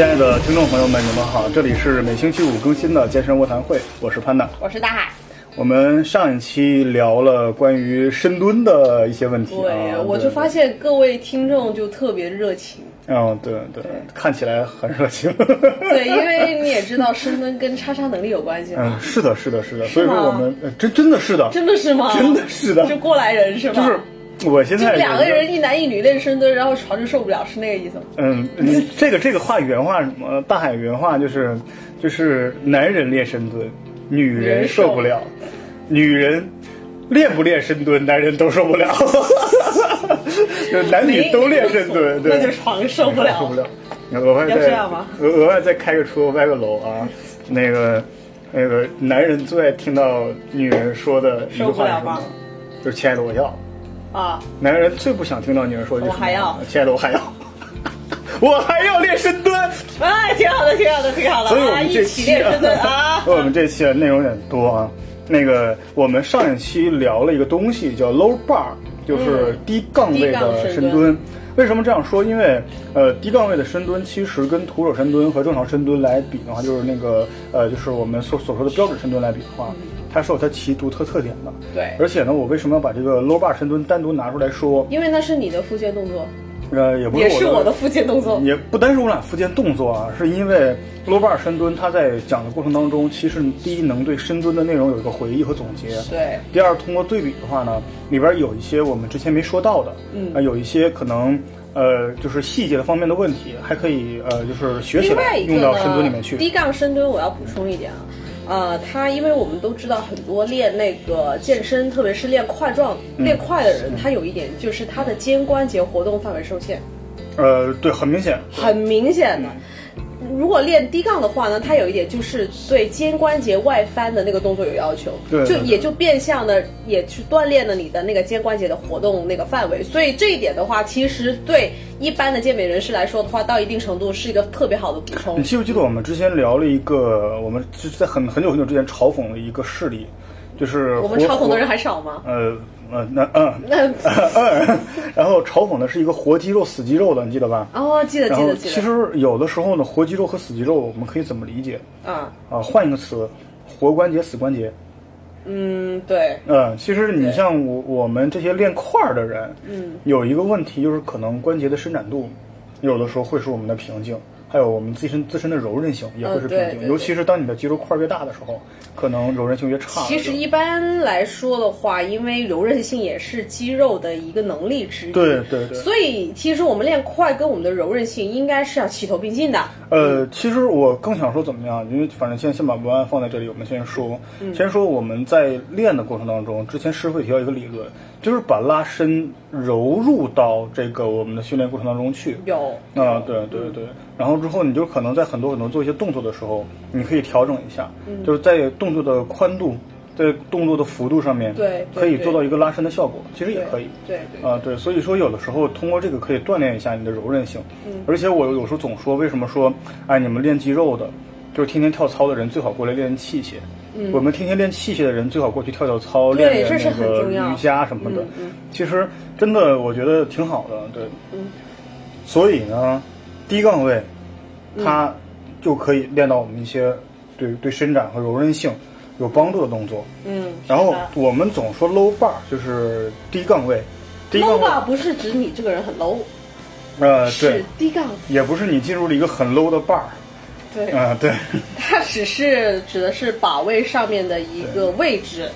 亲爱的听众朋友们，你们好，这里是每星期五更新的健身卧谈会，我是潘娜。我是大海。我们上一期聊了关于深蹲的一些问题对，啊，我就发现各位听众就特别热情。嗯，对对，看起来很热情。对，因为你也知道深蹲跟叉叉能力有关系。嗯，是的，是的，是的，所以说我们呃真真的是的，真的是吗？真的是的就过来人是吗？就是我现在就两个人一男一女练深蹲，然后床就受不了，是那个意思吗？嗯，你 这个这个话原话什么？大海原话就是就是男人练深蹲，女人受不了，女人练不练深蹲，男人都受不了，就男女都练深蹲，对，那就床受不了。受不了。额外再额额外再开个车歪个楼啊，那个那个男人最爱听到女人说的一句受不了吗话是什么？就是亲爱的我要。啊，男人最不想听到女人说的就是我还要亲爱的我还要，我还要练深蹲。哎，挺好的，挺好的，挺好的。啊，所以我们这一起期练深蹲啊。我们这期的内容有点多啊。那个，我们上一期聊了一个东西叫 low bar，就是低杠位的深蹲深蹲。为什么这样说？因为呃，低杠位的深蹲其实跟徒手深蹲和正常深蹲来比的话，就是那个呃，就是我们所所说的标准深蹲来比的话，它是有它其独特特点的。对而且呢，我为什么要把这个 low bar 深蹲单独拿出来说？因为那是你的腹肌动作，呃，也不是也是我我的附件动作。也不单是我俩附件动作啊，是因为 low bar 深蹲，它在讲的过程当中，其实第一能对深蹲的内容有一个回忆和总结。对，第二，通过对比的话呢，里边有一些我们之前没说到的，嗯呃，有一些可能呃就是细节的方面的问题，还可以呃就是学起来用到深蹲里面，去。低杠深蹲我要补充一点啊，呃，他因为我们都知道很多练那个健身，特别是练块状、嗯练块的人，他有一点就是他的肩关节活动范围受限，呃，对，很明显。很明显的。如果练低杠的话呢，它有一点就是对肩关节外翻的那个动作有要求，对对就也就变相的也去锻炼了你的那个肩关节的活动那个范围。所以这一点的话，其实对一般的健美人士来说的话，到一定程度是一个特别好的补充你。记不记得我们之前聊了一个，我们是在很很久很久之前嘲讽的一个事例，就是我们嘲讽的人还少吗？呃呃那嗯 那嗯，然后嘲讽的是一个活肌肉死肌肉的，你记得吧？哦，记得记得记得。其实有的时候呢，活肌肉和死肌肉我们可以怎么理解啊，啊？换一个词，活关节、死关节。嗯，对，嗯，其实你像我我们这些练块儿的人，嗯，有一个问题就是可能关节的伸展度，有的时候会是我们的瓶颈，还有我们自身自身的柔韧性也会是瓶颈，尤其是当你的肌肉块儿越大的时候，可能柔韧性越差。其实一般来说的话，因为柔韧性也是肌肉的一个能力之一，对对对。所以其实我们练快跟我们的柔韧性应该是要齐头并进的。呃，其实我更想说怎么样，因为反正先先把文案放在这里，我们先说，嗯先说我们在练的过程当中，之前师傅也提到一个理论，就是把拉伸揉入到这个我们的训练过程当中去。有。啊，对对对，然后之后你就可能在很多很多做一些动作的时候，你可以调整一下，嗯。就是在动作的宽度，在动作的幅度上面，对对可以做到一个拉伸的效果，其实也可以。对对。啊，对，所以说有的时候通过这个可以锻炼一下你的柔韧性，嗯。而且我有时候总说，为什么说，哎，你们练肌肉的，就是天天跳操的人最好过来练器械，我们天天练器械的人最好过去跳跳操，练练那个很瑜伽什么的，嗯嗯。其实真的我觉得挺好的，对，嗯。所以呢，低杠位，它就可以练到我们一些对对伸展和柔韧性有帮助的动作。嗯。然后我们总说 low bar 就是低杠位，低杠 low bar 不是指你这个人很 low，呃对，低杠，也不是你进入了一个很 low 的 bar，对，啊、对，它只是指的是把位上面的一个位置，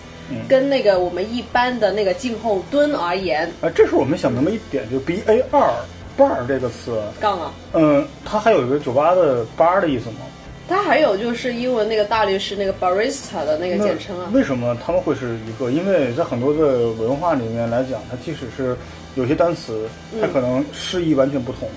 跟那个我们一般的那个静候蹲而言，啊，这时候我们想明白一点，就 B A 二 bar 这个词，杠啊。嗯、它还有一个酒吧的 bar 的意思吗？它还有就是英文那个大律师那个 barista 的那个简称啊。为什么他们会是一个？因为在很多的文化里面来讲，它即使是有些单词，它可能释义完全不同，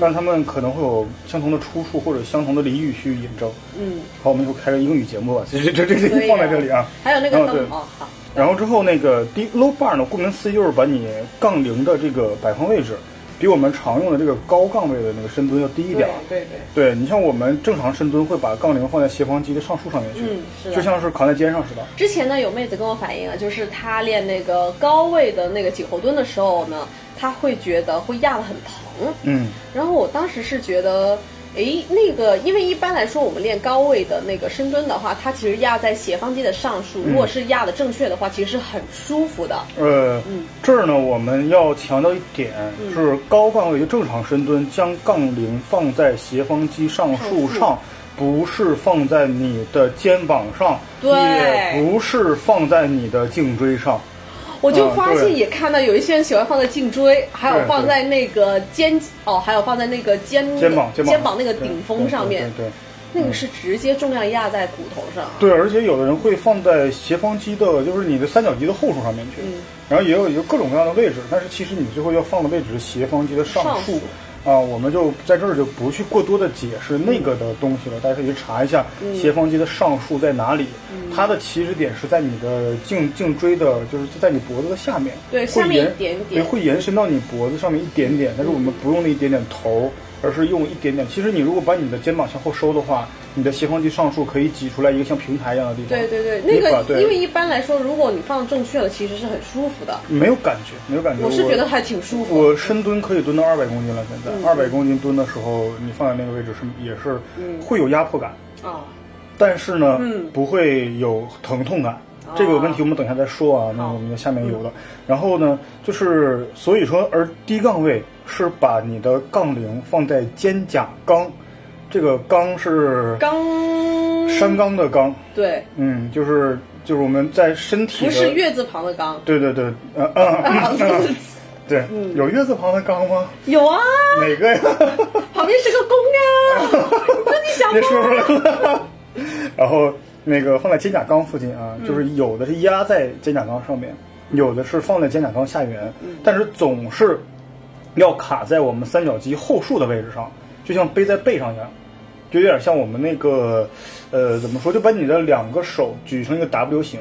但是他们可能会有相同的出处或者相同的俚语去引证。嗯，好，我们就开个英语节目吧，这这这这可以啊这放在这里啊。还有那个灯哦，好，然后之后那个低 low bar 呢，顾名思义就是把你杠铃的这个摆放位置，比我们常用的这个高杠位的那个深蹲要低一点儿。对对，对你像我们正常深蹲会把杠铃放在斜方肌的上束上面去，嗯是的就像是扛在肩上似的。之前呢有妹子跟我反映啊，就是她练那个高位的那个颈后蹲的时候呢，她会觉得会压得很疼。嗯，然后我当时是觉得，诶，那个，因为一般来说，我们练高位的那个深蹲的话，它其实压在斜方肌的上束，如果是压的正确的话，其实是很舒服的。呃，这儿呢，我们要强调一点，是高杠位就正常深蹲，将杠铃放在斜方肌上束上，不是放在你的肩膀上，对也不是放在你的颈椎上。我就发现也看到有一些人喜欢放在颈椎，还有放在那个肩哦，还有放在那个肩肩膀肩肩膀那个顶峰上面，对那个是直接重量压在骨头上。对，而且有的人会放在斜方肌的，就是你的三角肌的后束上面去，嗯然后也有一个各种各样的位置，但是其实你最后要放的位置是斜方肌的上束。啊，我们就在这儿就不去过多的解释那个的东西了，大家可以去查一下嗯斜方肌的上束在哪里，它的起始点是在你的颈颈椎的，就是在你脖子的下面，会对下面延一点对，点会延伸到你脖子上面一点点，但是我们不用那一点点头，而是用一点点。其实你如果把你的肩膀向后收的话，你的斜方肌上束可以挤出来一个像平台一样的地方。对对对，那个对因为一般来说，如果你放正确了，其实是很舒服的。没有感觉，没有感觉。我是觉得还挺舒服。我深蹲可以蹲到二百公斤了，现在嗯二百公斤蹲的时候，你放在那个位置是也是嗯会有压迫感，啊，但是呢，嗯不会有疼痛感。这个问题我们等一下再说啊，那我们下面有的。然后呢，就是所以说，而低杠位是把你的杠铃放在肩胛冈，这个冈是刚山冈的冈，对，嗯，就是就是我们在身体不是月字旁的刚，对对对，呃嗯，对，有月字旁的冈吗？有啊，哪个呀？旁边是个弓呀，你自己想别说？出来了。然后那个放在肩胛冈附近啊，就是有的是压在肩胛冈上面，有的是放在肩胛冈下缘，但是总是要卡在我们三角肌后束的位置上，就像背在背上一样，就有点像我们那个呃怎么说，就把你的两个手举成一个 W 型，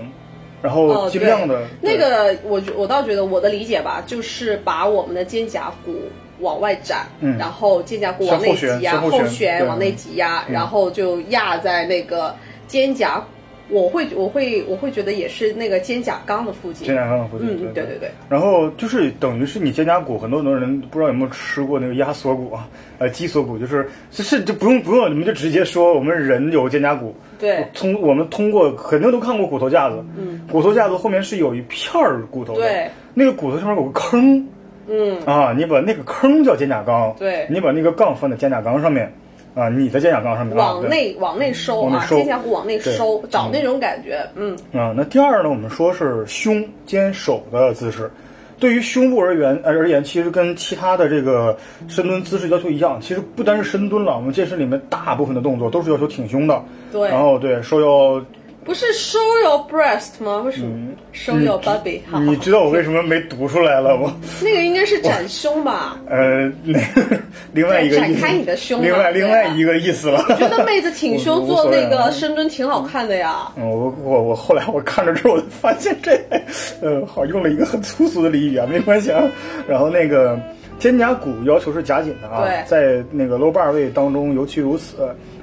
然后尽量的、那个，我觉我倒觉得我的理解吧，就是把我们的肩胛骨往外展，嗯。然后肩胛骨往内挤压，后旋往内挤压，然后就压在那个肩胛，我会我会我会觉得也是那个肩胛冈的附近。肩胛冈的附近，嗯，对对。对对，然后就是等于是你肩胛骨，很多很多人不知道有没有吃过那个鸭锁骨啊，呃鸡锁骨，就是就是就不用不用，你们就直接说我们人有肩胛骨。对。通我们通过肯定都看过骨头架子，嗯，骨头架子后面是有一片儿骨头的，对，那个骨头上面有个坑，嗯，啊，你把那个坑叫肩胛冈，对。你把那个杠放在肩胛冈上面，啊，你的肩胛冈上往内往内收啊，肩胛骨往内收，找那种感觉，嗯，啊，那第二呢，我们说是胸肩手的姿势。对于胸部而言而言，其实跟其他的这个深蹲姿势要求一样。其实不单是深蹲了，我们健身里面大部分的动作都是要求挺胸的。对然后对收腰，不是 show your breast 吗？为什么 show your body？好好嗯你知道我为什么没读出来了吗？那个应该是展 胸吧？呃，那另外一个，展开你的胸另外另外一个意思了。我觉得妹子挺胸做那个深蹲挺好看的呀。嗯，我我我后来我看着之后，我就发现这，呃，好用了一个很粗俗的俚语啊，没关系啊。然后那个肩胛骨要求是夹紧的啊，对在那个 low bar 位当中尤其如此。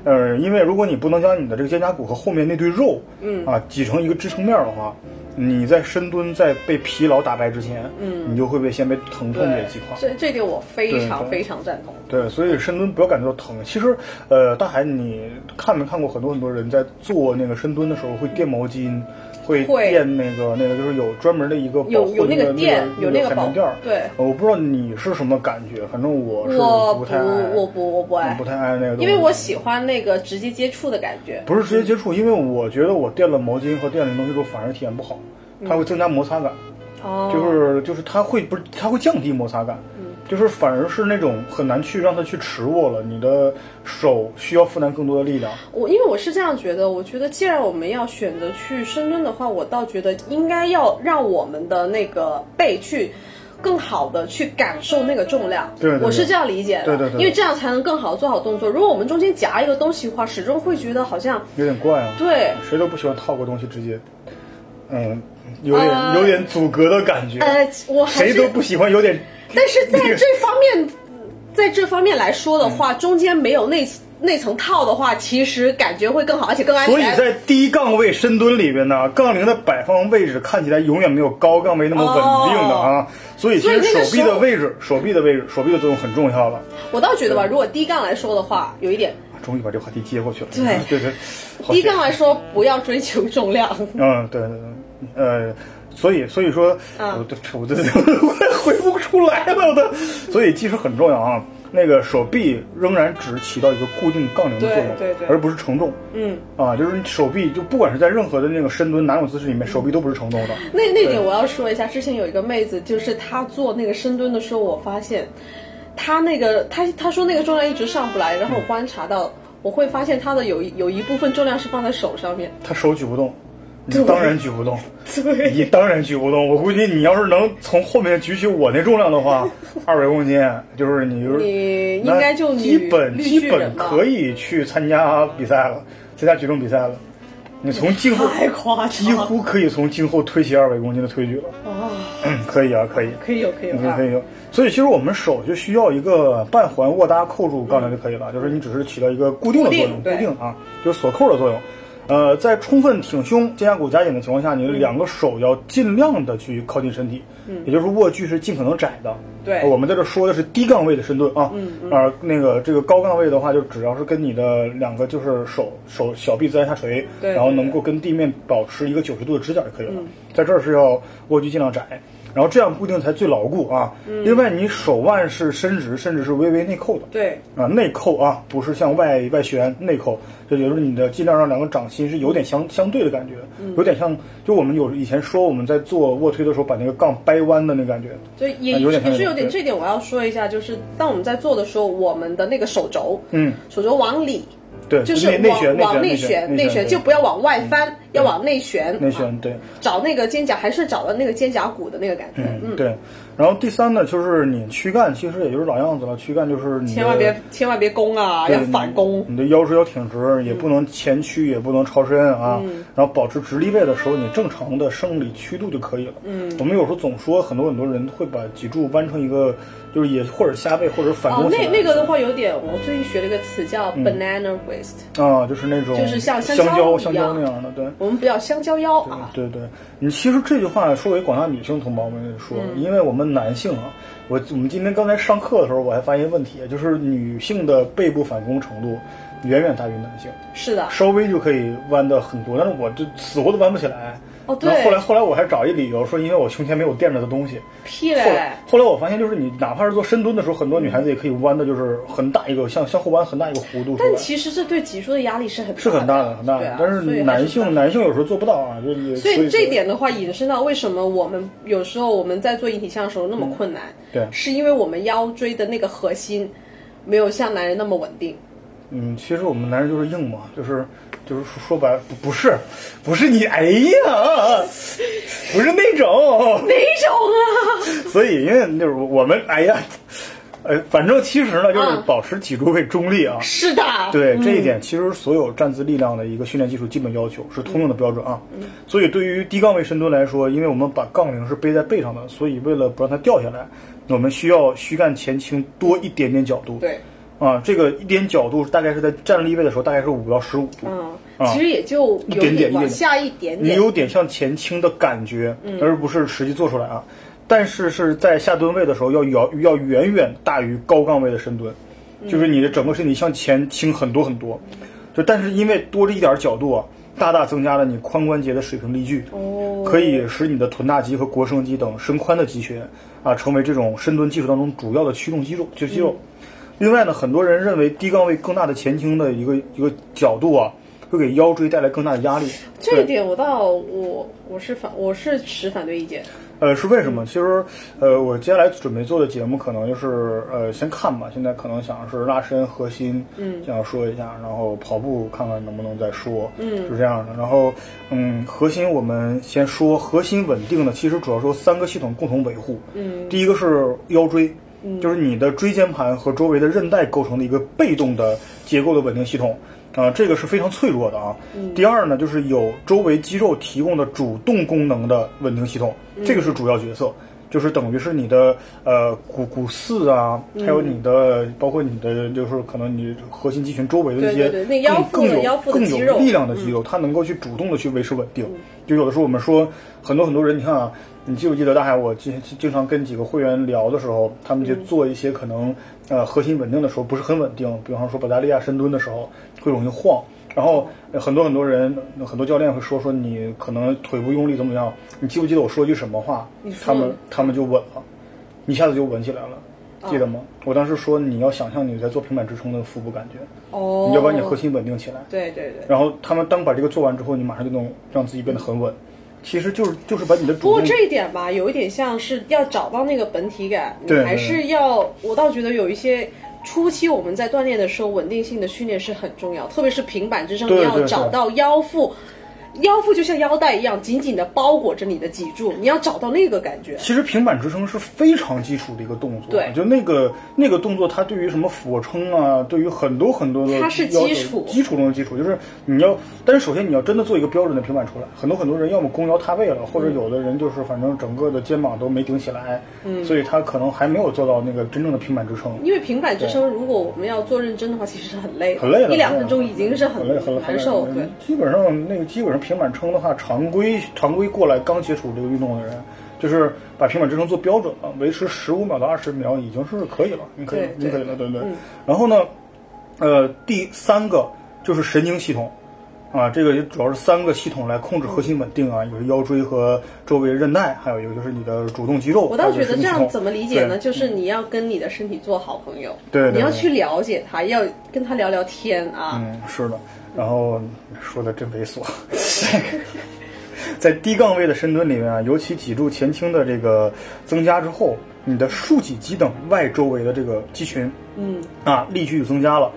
呃，因为如果你不能将你的这个肩胛骨和后面那堆肉，嗯啊挤成一个支撑面的话，你在深蹲在被疲劳打败之前，嗯，你就会被先被疼痛给击垮。这这点我非常非常赞同。对，所以深蹲不要感觉到疼。其实，呃，大海，你看没看过很多很多人在做那个深蹲的时候会垫毛巾，会会垫那个那个，就是有专门的一个保护有有那个个垫那有那个保海绵垫儿。对呃我不知道你是什么感觉，反正我是我不太爱，我不我不爱不太爱那个东西，因为我喜欢那个直接接触的感觉。不是直接接触，因为我觉得我垫了毛巾和垫了东西之后反而体验不好，它会增加摩擦感。哦，就是就是它会不是它会降低摩擦感，就是反而是那种很难去让它去持握了，你的手需要负担更多的力量。我因为我是这样觉得，我觉得既然我们要选择去深蹲的话，我倒觉得应该要让我们的那个背去。更好的去感受那个重量，对对对我是这样理解的，对对对因为这样才能更好的做好动作。如果我们中间夹一个东西的话，始终会觉得好像有点怪啊。对，谁都不喜欢套个东西直接，嗯，有点、呃有点阻隔的感觉。呃，我还是谁都不喜欢有点，但是在这方面，在这方面来说的话，中间没有内那层套的话，其实感觉会更好，而且更安全。所以在低杠位深蹲里边呢，杠铃的摆放位置看起来永远没有高杠位那么稳定的啊。所以其实手臂的位置、手臂的位置、手臂的作用很重要了。我倒觉得吧，如果低杠来说的话，有一点。终于把这个话题接过去了。对 对对，低杠来说不要追求重量。嗯，对对对，呃。所以，所以说，我都我都 快回不出来了，我都。所以，技术很重要啊。那个手臂仍然只起到一个固定杠铃的作用，对对，而不是承重。嗯，啊，就是手臂，就不管是在任何的那个深蹲哪种姿势里面，手臂都不是承重的。那那点我要说一下，之前有一个妹子，就是她做那个深蹲的时候，我发现她那个她她说那个重量一直上不来，然后我观察到，我会发现她的有有一部分重量是放在手上面，她手举不动。你当然举不动，你当然举不动。我估计你要是能从后面举起我那重量的话，二百公斤，就是你就是你应该就基本基本可以去参加比赛了，参加举重比赛了。你从颈后太夸张，几乎可以从今后推起二百公斤的推举了。哦，可以啊，可以，可以有，可以有，可以有。所以其实我们手就需要一个半环握搭扣住杠铃就可以了，就是你只是起到一个固定的作用，固定啊，就是锁扣的作用。呃，在充分挺胸、肩胛骨夹紧的情况下，你的两个手要尽量的去靠近身体，嗯，也就是握距是尽可能窄的。对，我们在这说的是低杠位的深蹲啊，嗯嗯，而那个这个高杠位的话，就只要是跟你的两个就是手手小臂自然下垂，对，然后能够跟地面保持一个九十度的直角就可以了。在这儿是要握距尽量窄。然后这样固定才最牢固啊！另外，你手腕是伸直，甚至是微微内扣的。对啊，内扣啊，不是向外外旋，内扣，就也就是你的尽量让两个掌心是有点相相对的感觉，有点像就我们有以前说我们在做卧推的时候把那个杠掰弯的那感觉。对，也有点也是有点这点我要说一下，就是当我们在做的时候，我们的那个手肘，嗯，手肘往里。对，就是往往内旋，内旋就不要往外翻，要往内旋。内旋对，找那个肩胛，还是找到那个肩胛骨的那个感觉。嗯，对。然后第三呢，就是你躯干，其实也就是老样子了。躯干就是你千万别千万别弓啊，要反弓。你的腰椎要挺直，也不能前屈，也不能超伸啊。然后保持直立位的时候，你正常的生理曲度就可以了。嗯，我们有时候总说很多很多人会把脊柱弯成一个。就是也或者下背或者反弓。哦，那那个的话有点，我最近学了一个词叫 banana waist。啊，就是那种，就是像香蕉香蕉那样的，对。我们不要香蕉腰啊。对对，你其实这句话说给广大女性同胞们说，因为我们男性啊，我我们今天刚才上课的时候，我还发现问题，就是女性的背部反弓程度远远大于男性。是的。稍微就可以弯的很多，但是我就死活都弯不起来。哦，对。后来后来我还找一理由说，因为我胸前没有垫着的东西。屁嘞！后来后来我发现，就是你哪怕是做深蹲的时候，很多女孩子也可以弯的，就是很大一个向向后弯很大一个弧度。但其实这对脊柱的压力是很是很大的很大的，但是男性男性有时候做不到啊，就所以这点的话，引申到为什么我们有时候我们在做引体向的时候那么困难？对，是因为我们腰椎的那个核心没有像男人那么稳定。嗯，其实我们男人就是硬嘛，就是。就是说说白不不是，不是你哎呀，不是那种 哪种啊？所以因为就是我们哎呀，呃，反正其实呢，就是保持脊柱位中立啊。是的。对这一点，其实所有站姿力量的一个训练技术基本要求是通用的标准啊。所以对于低杠位深蹲来说，因为我们把杠铃是背在背上的，所以为了不让它掉下来，我们需要躯干前倾多一点点角度。对。啊，这个一点角度大概是在站立位的时候，大概是五到十五度。嗯，其实也就一点点，往下一点点。你有点向前倾的感觉，而不是实际做出来啊。但是是在下蹲位的时候，要要要远远大于高杠位的深蹲，就是你的整个身体向前倾很多很多。就但是因为多这一点角度啊，大大增加了你髋关节的水平力矩，可以使你的臀大肌和腘绳肌等伸髋的肌群啊，成为这种深蹲技术当中主要的驱动肌肉，就是肌肉。另外呢，很多人认为低杠位更大的前倾的一个一个角度啊，会给腰椎带来更大的压力。这一点我倒我我是反我是持反对意见。呃，是为什么？其实，呃，我接下来准备做的节目可能就是呃，先看吧。现在可能想是拉伸核心，嗯，想要说一下，然后跑步看看能不能再说，嗯，是这样的。然后，嗯，核心我们先说核心稳定的，其实主要说三个系统共同维护，嗯，第一个是腰椎。就是你的椎间盘和周围的韧带构成的一个被动的结构的稳定系统，啊，这个是非常脆弱的啊。第二呢，就是有周围肌肉提供的主动功能的稳定系统，这个是主要角色。就是等于是你的呃股股四啊，还有你的包括你的就是可能你核心肌群周围的一些更更有更有力量的肌肉，它能够去主动的去维持稳定。就有的时候我们说很多很多人，你看啊，你记不记得大海？我经经常跟几个会员聊的时候，他们就嗯做一些可能呃核心稳定的时候不是很稳定，比方说保加利亚深蹲的时候会容易晃。然后呃很多很多人，很多教练会说说你可能腿部用力怎么样？你记不记得我说句什么话他们他们就稳了，一下子就稳起来了，记得吗？我当时说你要想象你在做平板支撑的腹部感觉，哦，你要把你核心稳定起来。对对对。然后他们当把这个做完之后，你马上就能让自己变得很稳。其实就是就是把你的主不过这一点吧，有一点像是要找到那个本体感，你还是要。我倒觉得有一些初期我们在锻炼的时候，稳定性的训练是很重要，特别是平板支撑，你要找到腰腹。腰腹就像腰带一样，紧紧的包裹着你的脊柱，你要找到那个感觉。其实平板支撑是非常基础的一个动作，对就那个那个动作，它对于什么俯卧撑啊，对于很多很多的它是基础基础中的基础，就是你要，但是首先你要真的做一个标准的平板出来，很多很多人要么弓腰塌背了，或者有的人就是反正整个的肩膀都没顶起来，嗯，所以他可能还没有做到那个真正的平板支撑。因为平板支撑，如果我们要做认真的话，其实是很累的，很累的，一两分钟已经是很累，很难受。对，基本上那个基本上平板撑的话，常规常规过来刚接触这个运动的人，就是把平板支撑做标准了，维持十五秒到二十秒已经是可以了，你可以，对你可以了，对不对嗯？然后呢，呃，第三个就是神经系统。啊，这个主要是三个系统来控制核心稳定啊，一个腰椎和周围韧带，还有一个就是你的主动肌肉。我倒觉得这样怎么理解呢？就是你要跟你的身体做好朋友，对对对你要去了解他，要跟他聊聊天啊。嗯，是的。然后说的真猥琐，在低杠位的深蹲里面啊，尤其脊柱前倾的这个增加之后，你的竖脊肌等外周围的这个肌群嗯，啊力矩就增加了，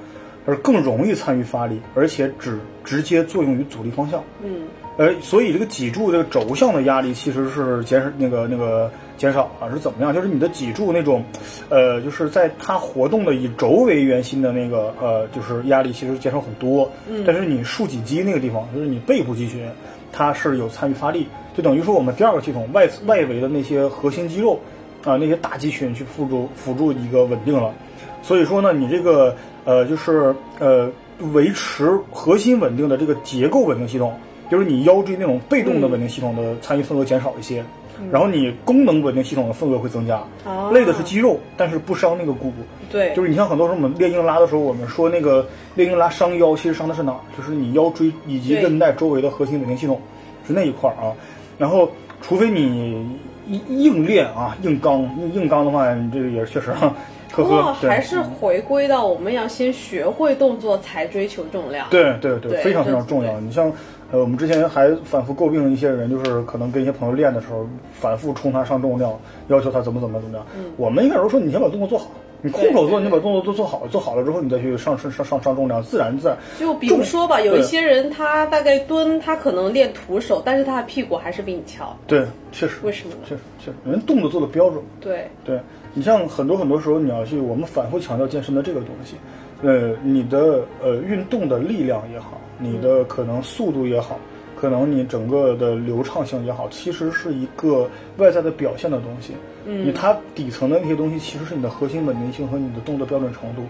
而更容易参与发力，而且只直接作用于阻力方向。嗯，呃，所以这个脊柱这个轴向的压力其实是减少那个那个减少啊，是怎么样？就是你的脊柱那种，呃，就是在它活动的以轴为圆心的那个呃，就是压力其实减少很多。嗯，但是你竖脊肌那个地方，就是你背部肌群，它是有参与发力，就等于说我们第二个系统外外围的那些核心肌肉啊、那些大肌群去辅助辅助一个稳定了。所以说呢，你这个呃，就是呃，维持核心稳定的这个结构稳定系统，就是你腰椎那种被动的稳定系统的参与份额减少一些，然后你功能稳定系统的份额会增加。哦累的是肌肉，但是不伤那个骨。对，就是你像很多时候我们练硬拉的时候，我们说那个练硬拉伤腰，其实伤的是哪儿？就是你腰椎以及韧带周围的核心稳定系统，是那一块儿啊。然后，除非你硬硬练啊，硬刚，硬硬刚的话，你这个也是确实啊，呵不过呵，还是回归到我们要先学会动作，才追求重量。对对对，对非常非常重要。你像，呃，我们之前还反复诟病一些人，就是可能跟一些朋友练的时候，反复冲他上重量，要求他怎么怎么怎么样。我们一开始都说，你先把动作做好，你空手做，你把动作都做好，做好了之后，你再去上上上上上重量，自然自然。就比如说吧，有一些人他大概蹲，他可能练徒手，但是他的屁股还是比你翘。对，确实，为什么呢确实确实，人动作做的标准。对，对你像很多很多时候，你要去我们反复强调健身的这个东西，呃，你的呃运动的力量也好，你的可能速度也好，可能你整个的流畅性也好，其实是一个外在的表现的东西。嗯，你它底层的那些东西，其实是你的核心稳定性和你的动作标准程度。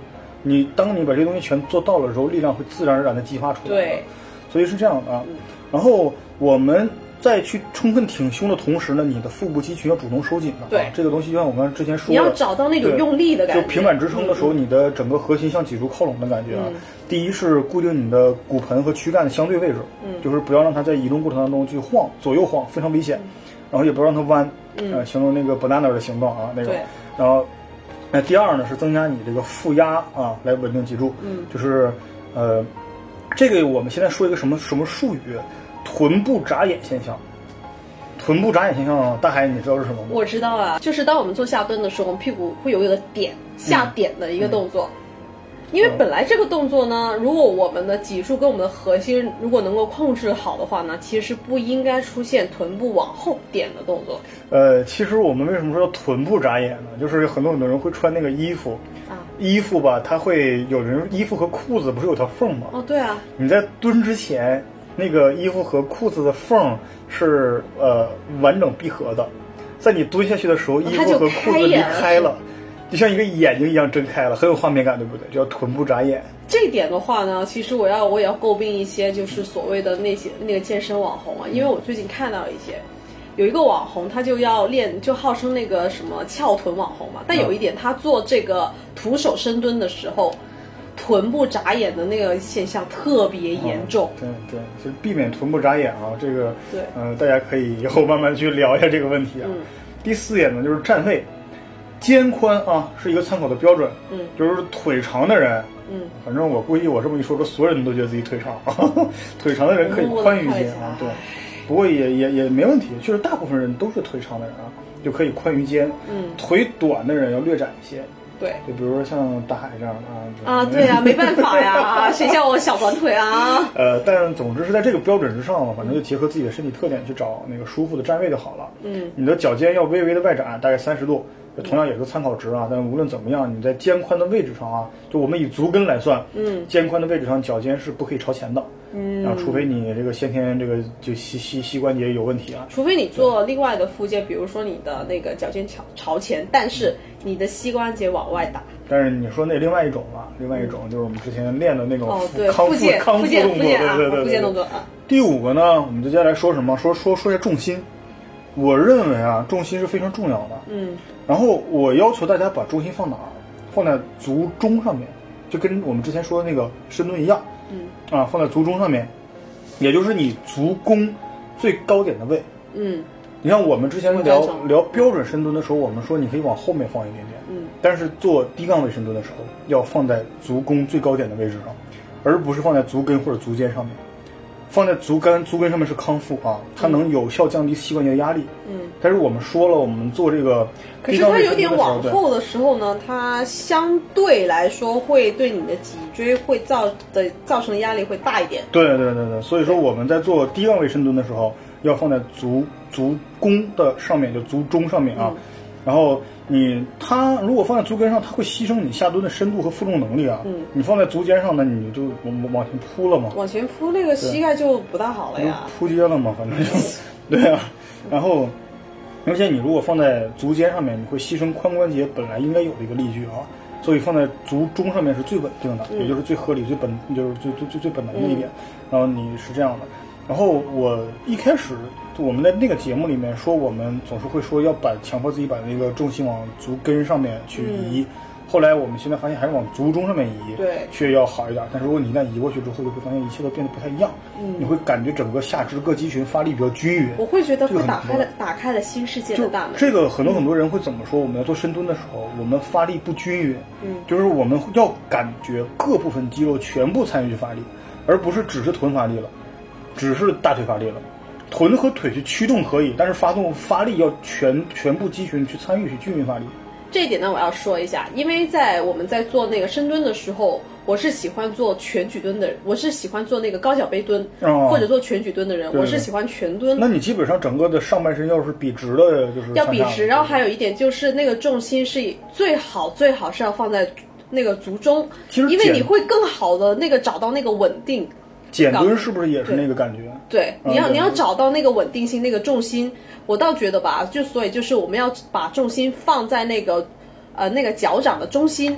你当你把这些东西全做到了之后，力量会自然而然的激发出来。对，所以是这样的啊。然后我们在去充分挺胸的同时呢，你的腹部肌群要主动收紧的、啊。对这个东西就像我们之前说的，你要找到那种对用力的感觉。就平板支撑的时候，你的整个核心向脊柱靠拢的感觉啊。嗯第一是固定你的骨盆和躯干的相对位置，嗯就是不要让它在移动过程当中去晃，左右晃非常危险。然后也不要让它弯，呃，形成那个 banana 的形状啊那种。然后，那第二呢是增加你这个负压啊，来稳定脊柱。嗯，就是呃，这个我们现在说一个什么什么术语，臀部眨眼现象。臀部眨眼现象，大海你知道是什么吗？我知道啊，就是当我们做下蹲的时候，我们屁股会有一个点下点的一个动作。因为本来这个动作呢，如果我们的脊柱跟我们的核心如果能够控制好的话呢，其实是不应该出现臀部往后点的动作呃，其实我们为什么说臀部眨眼呢？就是很多很多人会穿那个衣服，啊。衣服吧，它会有人衣服和裤子不是有条缝吗？哦，对啊，你在蹲之前，那个衣服和裤子的缝是呃完整闭合的，在你蹲下去的时候，衣服和裤子离开眼了就像一个眼睛一样睁开了，很有画面感，对不对？叫臀部眨眼。这一点的话呢，其实我要我也要诟病一些，就是所谓的那些那个健身网红啊，因为我最近看到了一些，有一个网红他就要练，就号称那个什么翘臀网红嘛，但有一点他做这个徒手深蹲的时候，臀部眨眼的那个现象特别严重。对对，就是避免臀部眨眼啊，这个对。呃，大家可以以后慢慢去聊一下这个问题啊。嗯。第四点呢，就是站位，肩宽啊是一个参考的标准，嗯。就是腿长的人，嗯，反正我估计我这么一说，说所有人都觉得自己腿长，腿长的人可以宽于肩啊，对，不过也也也没问题，就是大部分人都是腿长的人啊，就可以宽于肩，嗯。腿短的人要略窄一些，对。就比如说像大海这样的啊，啊，对呀、没办法呀，谁叫我小短腿啊？呃，但总之是在这个标准之上嘛，反正就结合自己的身体特点去找那个舒服的站位就好了。嗯，你的脚尖要微微的外展，大概三十度，同样也是个参考值啊。但无论怎么样，你在肩宽的位置上啊，就我们以足跟来算，嗯，肩宽的位置上脚尖是不可以朝前的，嗯，然后，除非你这个先天这个就膝膝膝关节有问题啊。除非你做另外的附件，比如说你的那个脚尖朝朝前，但是你的膝关节往外打。但是你说那另外一种了，另外一种就是我们之前练的那种康复件康复件动作，啊，对对对对对附件动作啊。第五个呢，我们就接下来说什么？说说说一下重心。我认为啊，重心是非常重要的。嗯然后我要求大家把重心放哪儿？放在足中上面，就跟我们之前说的那个深蹲一样嗯啊，放在足中上面，也就是你足弓最高点的位。嗯你像我们之前聊聊标准深蹲的时候，我们说你可以往后面放一点点，嗯但是做低杠位深蹲的时候，要放在足弓最高点的位置上，而不是放在足跟或者足尖上面。放在足跟足跟上面是康复啊，它能有效降低膝关节的压力。嗯。但是我们说了，我们做这个可是它有点往后的时候呢，它相对来说会对你的脊椎会造的造成的压力会大一点。对对对对，所以说我们在做低杠位深蹲的时候，要放在足足弓的上面，就足中上面啊。嗯然后你它如果放在足跟上，它会牺牲你下蹲的深度和负重能力啊。嗯你放在足尖上呢，你就往往前扑了嘛，往前扑那个膝盖就不大好了就呀。扑街了嘛，反正就对啊。然后，而且你如果放在足尖上面，你会牺牲髋关节本来应该有的一个力矩啊。所以放在足中上面是最稳定的，嗯也就是最合理、最本，就是最最最最本能的一点。然后你是这样的。然后我一开始我们在那个节目里面说，我们总是会说要把强迫自己把那个重心往足跟上面去移。后来我们现在发现还是往足中上面移，对却要好一点。但是如果你一旦移过去之后，就会发现一切都变得不太一样。嗯你会感觉整个下肢各肌群发力比较均匀。我会觉得会打开了打开了新世界的大门。这个很多很多人会怎么说？我们在做深蹲的时候，我们发力不均匀，嗯就是我们要感觉各部分肌肉全部参与去发力，而不是只是臀发力了，只是大腿发力了。臀和腿去驱动可以，但是发动发力要全全部肌群去参与去均匀发力。这一点呢，我要说一下，因为在我们在做那个深蹲的时候，我是喜欢做全举蹲的人，我是喜欢做那个高脚杯蹲，哦或者做全举蹲的人，对我是喜欢全蹲。那你基本上整个的上半身要是笔直的，就是要笔直，然后还有一点就是那个重心是以最好最好是要放在那个足中，其实因为你会更好的那个找到那个稳定。减蹲是不是也是那个感觉？对，你要你要找到那个稳定性，那个重心，我倒觉得吧，就所以就是我们要把重心放在那个呃那个脚掌的中心，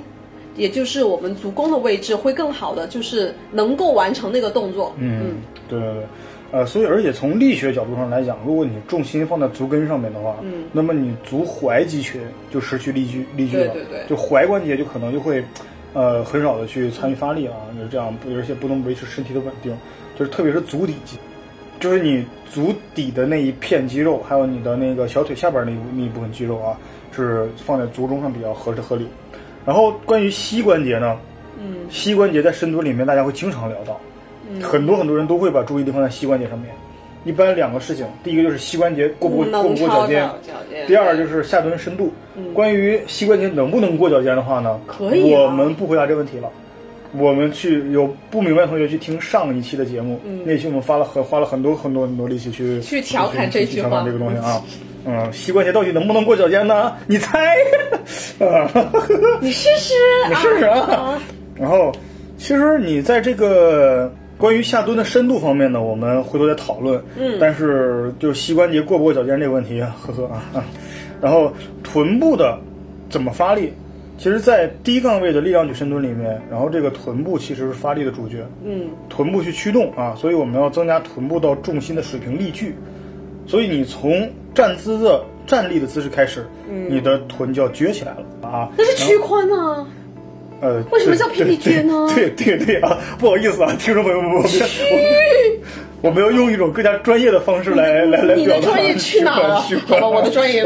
也就是我们足弓的位置，会更好的就是能够完成那个动作。嗯，对对对，呃，所以而且从力学角度上来讲，如果你重心放在足跟上面的话，嗯那么你足踝肌群就失去力矩力矩了，对对对就踝关节就可能就会，呃，很少的去参与发力啊，就是这样，而且不能维持身体的稳定，就是特别是足底肌，就是你足底的那一片肌肉，还有你的那个小腿下边那一那一部分肌肉啊，是放在足中上比较合适合理。然后关于膝关节呢，嗯膝关节在深蹲里面大家会经常聊到，嗯很多很多人都会把注意力放在膝关节上面。一般两个事情，第一个就是膝关节过不过过不过脚尖。第二就是下蹲深度。关于膝关节能不能过脚尖的话呢，可以啊我们不回答这问题了。我们去有不明白的同学去听上一期的节目，那期我们发了很花了很多很多很多力气去嗯去调侃这句去调侃话这个东西啊。嗯，膝关节到底能不能过脚尖呢？你猜？啊，你试试，你试试啊啊！然后，其实你在这个关于下蹲的深度方面呢，我们回头再讨论。嗯但是就膝关节过不过脚尖这个问题，呵呵啊啊，然后臀部的怎么发力？其实，在低杠位的力量举深蹲里面，然后这个臀部其实是发力的主角，嗯，臀部去驱动啊，所以我们要增加臀部到重心的水平力距。所以你从站姿的站立的姿势开始，你的臀就要撅起来了啊。那是屈髋啊。呃，为什么叫 PPT 呢？对对对啊，不好意思啊，听众朋友们，我们我们要用一种更加专业的方式来来来表达。你的专业去哪了？好吧，我的专业。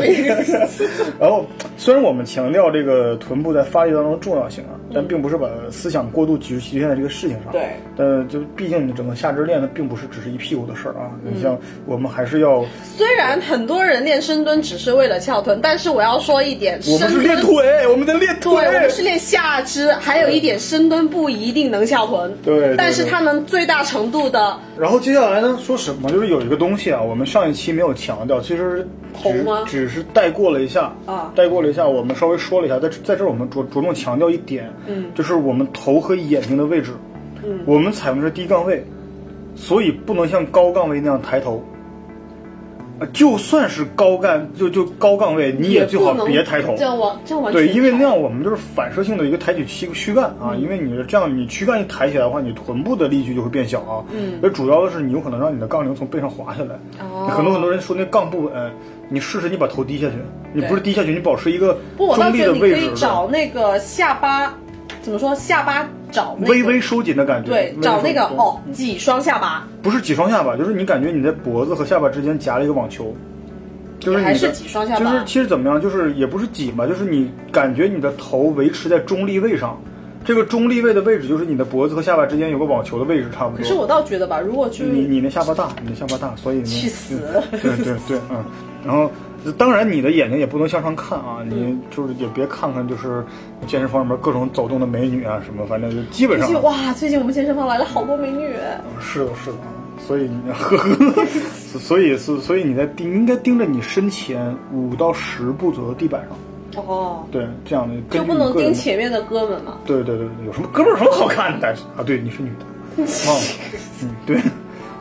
然后，虽然我们强调这个臀部在发力当中的重要性啊，但并不是把思想过度局局限在这个事情上。对。呃，就毕竟你整个下肢练的并不是只是一屁股的事儿啊。你像我们还是要。虽然很多人练深蹲只是为了翘臀，但是我要说一点，我们是练腿，我们在练腿，对，我们是练下肢。还有一点，深蹲不一定能翘臀。对。但是它能最大程度的。然后接下来呢，说什么？就是有一个东西啊，我们上一期没有强调，其实只只是带过了一下啊，带过了一下，我们稍微说了一下，在在这儿我们着着重强调一点，嗯，就是我们头和眼睛的位置，嗯，我们采用的是低杠位，所以不能像高杠位那样抬头。就算是高干，就就高杠位，你也最好别抬头，对，因为那样我们就是反射性的一个抬起躯躯干啊，嗯、因为你这样你躯干一抬起来的话，你臀部的力矩就会变小啊。嗯，那主要的是你有可能让你的杠铃从背上滑下来。哦，很多很多人说那杠不稳，你试试你把头低下去，你不是低下去，你保持一个中立的位置。你可以找那个下巴，怎么说下巴？找、那个、微微收紧的感觉，对，找那个哦，挤双下巴，不是挤双下巴，就是你感觉你的脖子和下巴之间夹了一个网球，就是还是挤双下巴，就是其实怎么样，就是也不是挤嘛，就是你感觉你的头维持在中立位上，这个中立位的位置就是你的脖子和下巴之间有个网球的位置差不多。可是我倒觉得吧，如果去你你的下巴大，你的下巴大，所以去死，对对对，嗯，然后。当然，你的眼睛也不能向上看啊，你就是也别看看就是健身房里面各种走动的美女啊什么，反正就基本上。哇，最近我们健身房来了好多美女。是的，是的，所以呵呵，所以是所以你在盯应该盯着你身前五到十步左右地板上。哦。对，这样的就不能盯前面的哥们嘛？对对对对，有什么哥们有什么好看的？啊，对，你是女的。啊，嗯，对。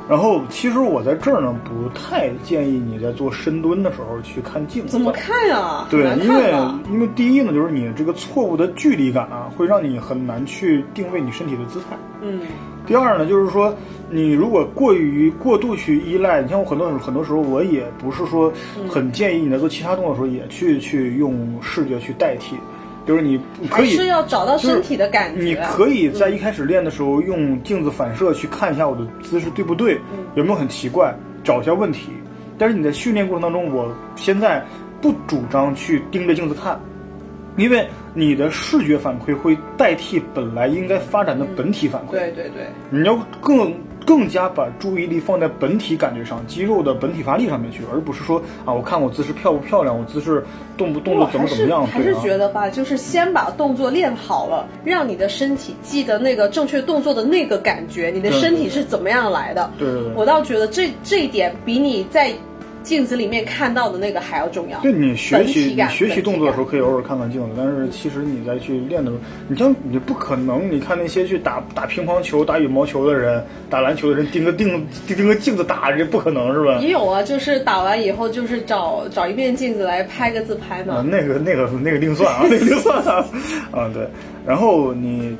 然后，其实我在这儿呢，不太建议你在做深蹲的时候去看镜子。怎么看呀？对，因为因为第一呢，就是你这个错误的距离感啊，会让你很难去定位你身体的姿态。嗯。第二呢，就是说你如果过于过度去依赖，你像我很多很多时候，我也不是说很建议你在做其他动作的时候也去去用视觉去代替。就是你可以是要找到身体的感觉。你可以在一开始练的时候用镜子反射去看一下我的姿势对不对，有没有很奇怪，找一下问题。但是你在训练过程当中，我现在不主张去盯着镜子看，因为你的视觉反馈会代替本来应该发展的本体反馈。对对对，你要更。更加把注意力放在本体感觉上，肌肉的本体发力上面去，而不是说啊，我看我姿势漂不漂亮，我姿势动不动作怎么怎么样。还是觉得吧，就是先把动作练好了，让你的身体记得那个正确动作的那个感觉，你的身体是怎么样来的。对对对。我倒觉得这这一点比你在。镜子里面看到的那个还要重要。对你学习你学习动作的时候，可以偶尔看看镜子，但是其实你在去练的时候，你像你不可能，你看那些去打打乒乓球、打羽毛球的人、打篮球的人，盯个盯盯个镜子打，这不可能是吧？也有啊，就是打完以后，就是找找一面镜子来拍个自拍嘛。啊，那个那个那个另算啊，那个另算啊。啊，对。然后你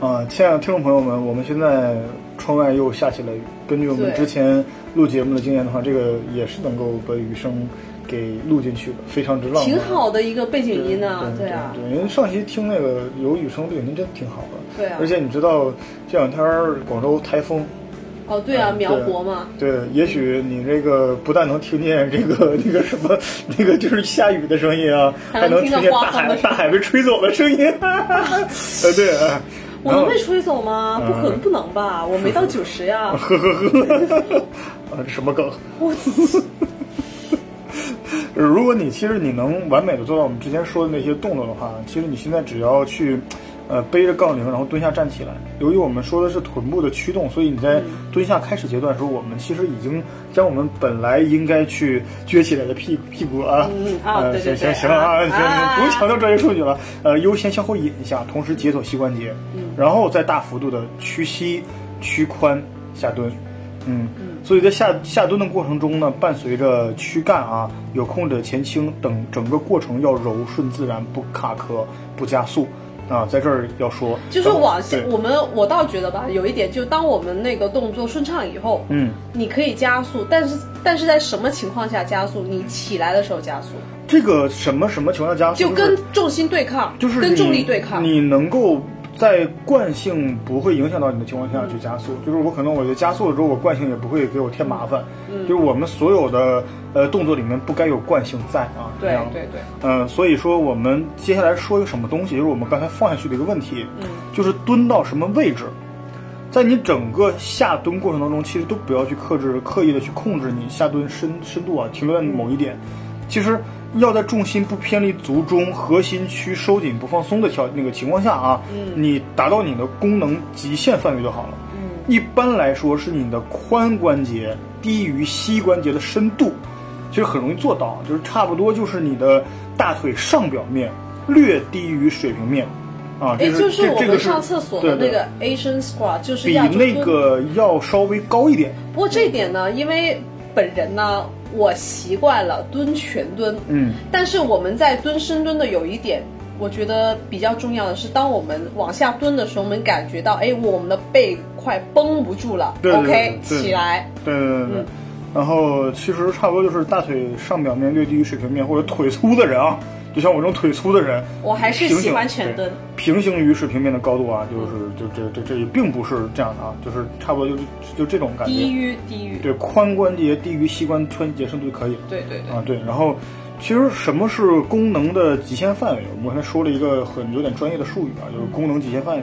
啊，亲爱的听众朋友们，我们现在窗外又下起了雨。根据我们之前。录节目的经验的话，这个也是能够把雨声给录进去的，非常之浪漫。挺好的一个背景音呢，对啊。对，因为上期听那个有雨声背景音真挺好的。对啊。而且你知道这两天广州台风。哦，对啊，苗博嘛。对，也许你这个不但能听见这个 那个什么，那个就是下雨的声音啊，还能听见大海大海被吹走的声音。呃，对啊。我能被吹走吗？不可能，不能吧？我没到九十呀。呵呵呵。啊，这什么梗？我 如果你其实你能完美的做到我们之前说的那些动作的话，其实你现在只要去，呃，背着杠铃，然后蹲下站起来。由于我们说的是臀部的驱动，所以你在蹲下开始阶段的时候，我们其实已经将我们本来应该去撅起来的屁屁股啊，啊，对行行行啊，行，不用强调专业术语了。呃，优先向后引一下，同时解锁膝关节，然后再大幅度的屈膝屈髋下蹲，嗯。所以在下下蹲的过程中呢，伴随着躯干啊有控制的前倾等，整个过程要柔顺自然，不卡壳，不加速。啊，在这儿要说，就是往下，我们我倒觉得吧，有一点，就当我们那个动作顺畅以后，嗯，你可以加速，但是但是在什么情况下加速？你起来的时候加速，这个什么什么情况下加速，就跟重心对抗，就是跟重力对抗。你能够在惯性不会影响到你的情况下去加速，就是我可能我觉得加速了之后，我惯性也不会给我添麻烦。嗯就是我们所有的呃动作里面不该有惯性在啊。这对样对对，嗯、所以说我们接下来说一个什么东西，就是我们刚才放下去的一个问题，嗯就是蹲到什么位置。在你整个下蹲过程当中，其实都不要去克制、刻意的去控制你下蹲深深度啊，停留在某一点。其实要在重心不偏离足中、核心区收紧不放松的条那个情况下啊，你达到你的功能极限范围就好了。一般来说是你的髋关节低于膝关节的深度，其实很容易做到，就是差不多就是你的大腿上表面略低于水平面，啊，哎，这是就是我们上厕所的那个 Asian squat，就是比那。个要稍微高一点，不过这一点呢，因为本人呢，我习惯了蹲全蹲，嗯，但是我们在蹲深蹲的有一点，我觉得比较重要的是，当我们往下蹲的时候，我们感觉到，哎，我们的背快绷不住了对对对，OK，对。起来，对对对对。嗯。然后其实差不多就是大腿上表面略低于水平面，或者腿粗的人啊，就像我这种腿粗的人，我还是喜欢全蹲。平行于水平面的高度啊，就是就这这这也并不是这样的啊，就是差不多就就这种感觉。低于低于，对髋关节低于膝关节深度就可以了。对对对，啊，对，然后其实什么是功能的极限范围？我们刚才说了一个很有点专业的术语啊，就是功能极限范围。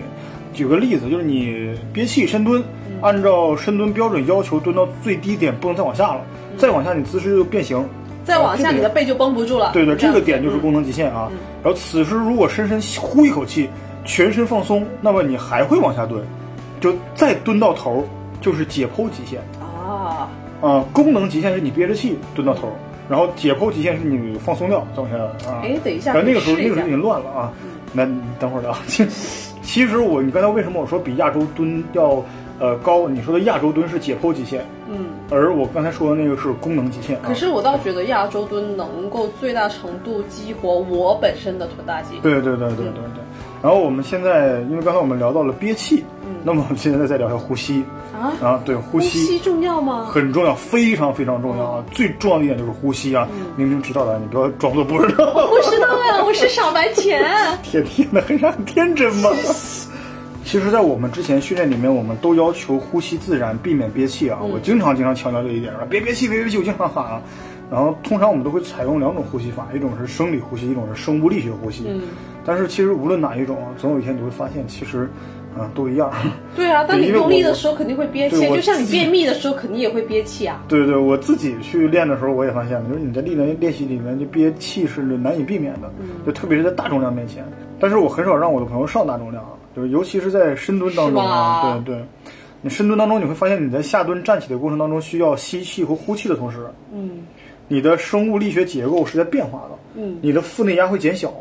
举个例子，就是你憋气深蹲，嗯按照深蹲标准要求蹲到最低点，不能再往下了，再往下你姿势就变形。再往下你的背就绷不住了。对对，这个点就是功能极限啊。然后此时如果深深呼一口气，全身放松，那么你还会往下蹲，就再蹲到头儿就是解剖极限。啊，啊，功能极限是你憋着气蹲到头，然后解剖极限是你放松掉再往下啊。哎，等一下，然后那个时候那个时候已经乱了啊。那你等会儿啊，其 其实我你刚才为什么我说比亚洲蹲要呃高？你说的亚洲蹲是解剖极限，嗯，而我刚才说的那个是功能极限啊。可是我倒觉得亚洲蹲能够最大程度激活我本身的臀大肌。对对对对对对。然后我们现在因为刚才我们聊到了憋气，嗯那么我们现在再聊一下呼吸啊啊，对呼呼吸。吸重要吗？很重要，非常非常重要啊！最重要的一点就是呼吸啊！明明知道的，你不要装作不知道。不知道呀，我是傻白甜。天天的，很天真吗？其实，在我们之前训练里面，我们都要求呼吸自然，避免憋气啊。我经常经常强调这一点，说别憋气，别憋气，我经常喊啊。然后，通常我们都会采用两种呼吸法，一种是生理呼吸，一种是生物力学呼吸。嗯。但是，其实无论哪一种啊，总有一天你会发现，其实，啊，都一样。对啊，当你用力的时候肯定会憋气，就像你便秘的时候肯定也会憋气啊。对对，我自己去练的时候，我也发现了，就是你在力量练习里面，就憋气是难以避免的，就特别是在大重量面前。但是我很少让我的朋友上大重量啊，就是尤其是在深蹲当中啊，对对，你深蹲当中你会发现你在下蹲站起的过程当中，需要吸气和呼气的同时，嗯你的生物力学结构是在变化的，嗯你的腹内压会减小，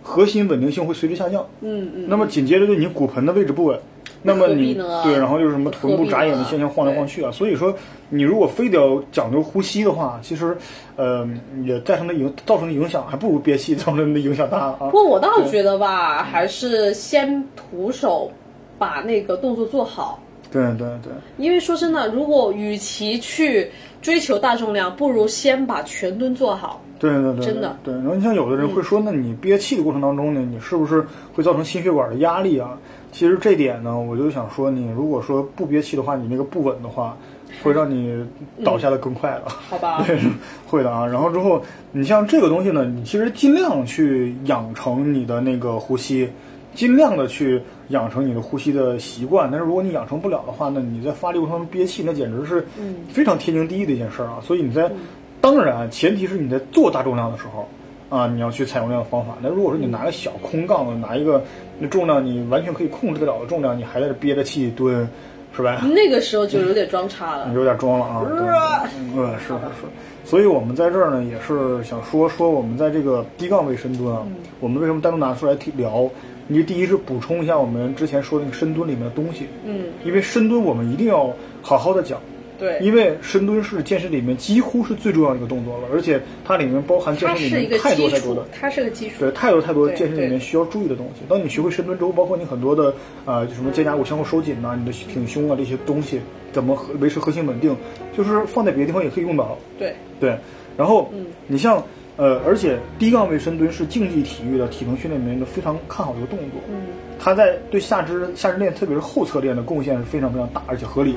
核心稳定性会随之下降。嗯嗯。那么紧接着就你骨盆的位置不稳，那么你对，然后就是什么臀部眨眼的现象晃来晃去啊。所以说，你如果非得要讲究呼吸的话，其实，呃，也造成的影造成的影响还不如憋气造成的影响大啊不。过我倒觉得吧，还是先徒手把那个动作做好。对对对，因为说真的，如果与其去追求大重量，不如先把全蹲做好。对对对，真的对。然后你像有的人会说，那你憋气的过程当中呢，你是不是会造成心血管的压力啊？其实这点呢，我就想说，你如果说不憋气的话，你那个不稳的话，会让你倒下的更快了。好吧 对，会的啊。然后之后，你像这个东西呢，你其实尽量去养成你的那个呼吸，尽量的去养成你的呼吸的习惯。但是如果你养成不了的话，那你在发力过程中憋气，那简直是非常天经地义的一件事儿啊。所以你在，当然前提是你在做大重量的时候。啊，你要去采用这样的方法。那如果说你拿个小空杠子，拿一个那重量你完全可以控制得了的重量，你还在这憋着气蹲，是吧？那个时候就有点装叉了。有点装了啊，对，嗯，是是是，所以我们在这儿呢，也是想说说我们在这个低杠位深蹲啊，我们为什么单独拿出来提聊？你第一是补充一下我们之前说的那个深蹲里面的东西，嗯，因为深蹲我们一定要好好的讲，对因为深蹲是健身里面几乎是最重要的一个动作了，而且它里面包含健身里面太多太多的，它是个基础。对，太多太多对健身里面需要注意的东西。当你学会深蹲之后，包括你很多的呃，就什么肩胛骨相互收紧呐、你的挺胸啊这些东西，怎么和维持核心稳定，就是放在别的地方也可以用到。对，对，然后嗯你像呃，而且低杠位深蹲是竞技体育的体能训练里面的非常看好的一个动作。嗯，它在对下肢下肢链，特别是后侧链的贡献是非常非常大，而且合理。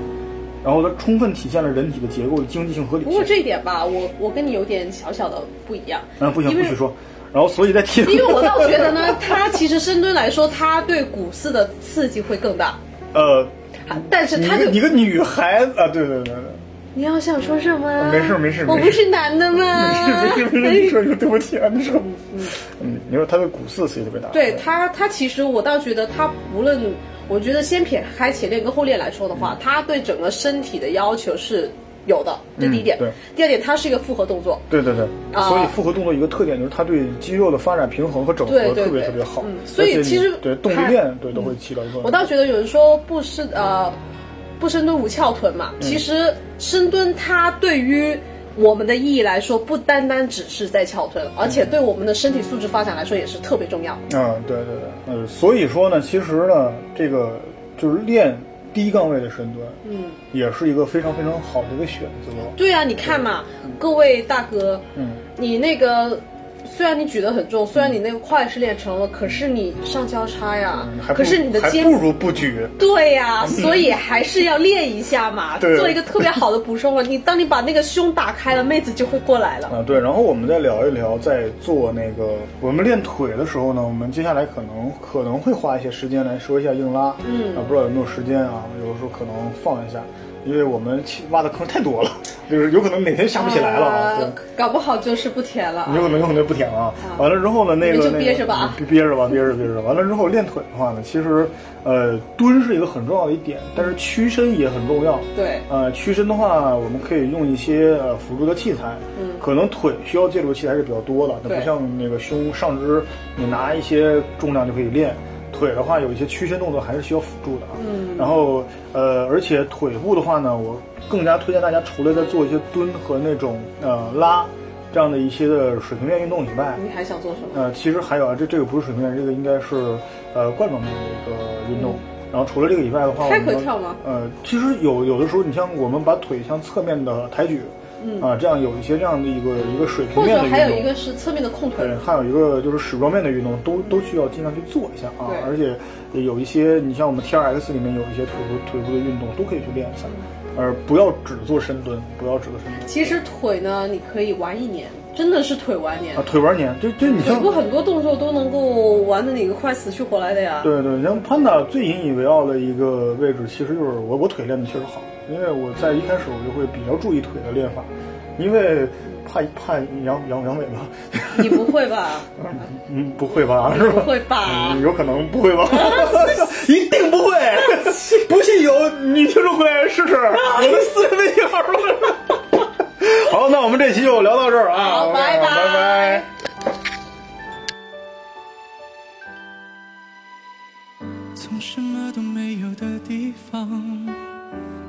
然后它充分体现了人体的结构的经济性合理性。不过这一点吧，我我跟你有点小小的不一样。嗯，不行，不许说。然后，所以在体能，因为我倒觉得呢，它其实深蹲来说，它对股四的刺激会更大，呃，但是它就你个你个女孩子啊，对对对对，你要想说什么？没事没事我不是男的吗？没事没事，你说你说对不起啊，你说，嗯，你说他对股四刺激特别大，对它，它其实我倒觉得它无论，我觉得先撇开前列跟后列来说的话，它对整个身体的要求是有的，这第一点。嗯对。第二点，它是一个复合动作。对对对，啊。所以复合动作一个特点就是它对肌肉的发展平衡和整合特别对。特别好。嗯，所以其实对动力链对都会起到一个，我倒觉得有人说不深呃不深蹲无翘臀嘛，其实深蹲它对于我们的意义来说，不单单只是在翘臀，而且对我们的身体素质发展来说也是特别重要。嗯，对对对，呃，所以说呢，其实呢，这个就是练低杠位的深蹲，嗯，也是一个非常非常好的一个选择。对啊，你看嘛，各位大哥，嗯，你那个虽然你举得很重，虽然你那个胯是练成了，可是你上交叉呀，嗯可是你的肩不如不举。对呀、所以还是要练一下嘛，对做一个特别好的补充了。你当你把那个胸打开了，妹子就会过来了。啊，对，然后我们再聊一聊，在做那个我们练腿的时候呢，我们接下来可能可能会花一些时间来说一下硬拉，嗯啊，不知道有没有时间啊？有的时候可能放一下，因为我们其挖的坑太多了，就是有可能哪天下不起来了啊。搞不好就是不填了啊。有可能有可能不舔啊。完了之后呢，那个就那个憋着吧啊憋憋着吧，憋着憋着。完了之后练腿的话呢，其实呃蹲是一个很重要的一点，但是屈伸也很重要。对呃，屈伸的话，我们可以用一些呃辅助的器材，嗯可能腿需要借助的器材是比较多的，它不像那个胸上肢，你拿一些重量就可以练。腿的话，有一些屈伸动作还是需要辅助的啊。嗯然后呃，而且腿部的话呢，我更加推荐大家除了在做一些蹲和那种呃拉这样的一些的水平面运动以外，你还想做什么？呃，其实还有啊，这这个不是水平面，这个应该是呃冠状面的一个运动。然后除了这个以外的话，开合跳吗呃，其实有有的时候，你像我们把腿向侧面的抬举，嗯啊、这样有一些这样的一个一个水平或面的运动。还有一个是侧面的控腿对，，还有一个就是矢状面的运动，都都需要尽量去做一下啊对。而且有一些，你像我们 T R X 里面有一些腿部腿部的运动，都可以去练一下，而不要只做深蹲，不要只做深蹲。其实腿呢，你可以玩一年，真的是腿玩年啊，。腿玩年，对对，你像腿部很多动作都能够玩的你快死去活来的呀。对对，你像潘达最引以为傲的一个位置，其实就是我我腿练的确实好，因为我在一开始我就会比较注意腿的练法，因为怕怕阳阳阳痿吧，你不会吧？嗯，不会吧？是吧？不会吧嗯有可能不会吧？一定不会！不信有女听众回来试试，我们私人微信号了。好，那我们这期就聊到这儿啊，好拜拜拜拜。从什么都没有的地方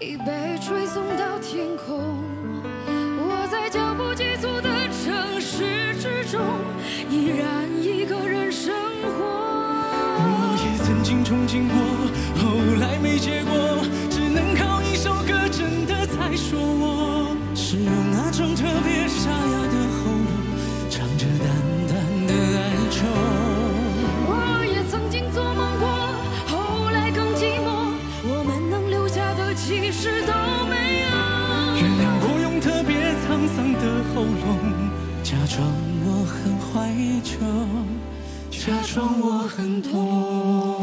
已被吹送到天空。我在脚步急促的城市之中，依然一个人生活。我也曾经憧憬过，后来没结果，假装我很怀旧，假装我很痛。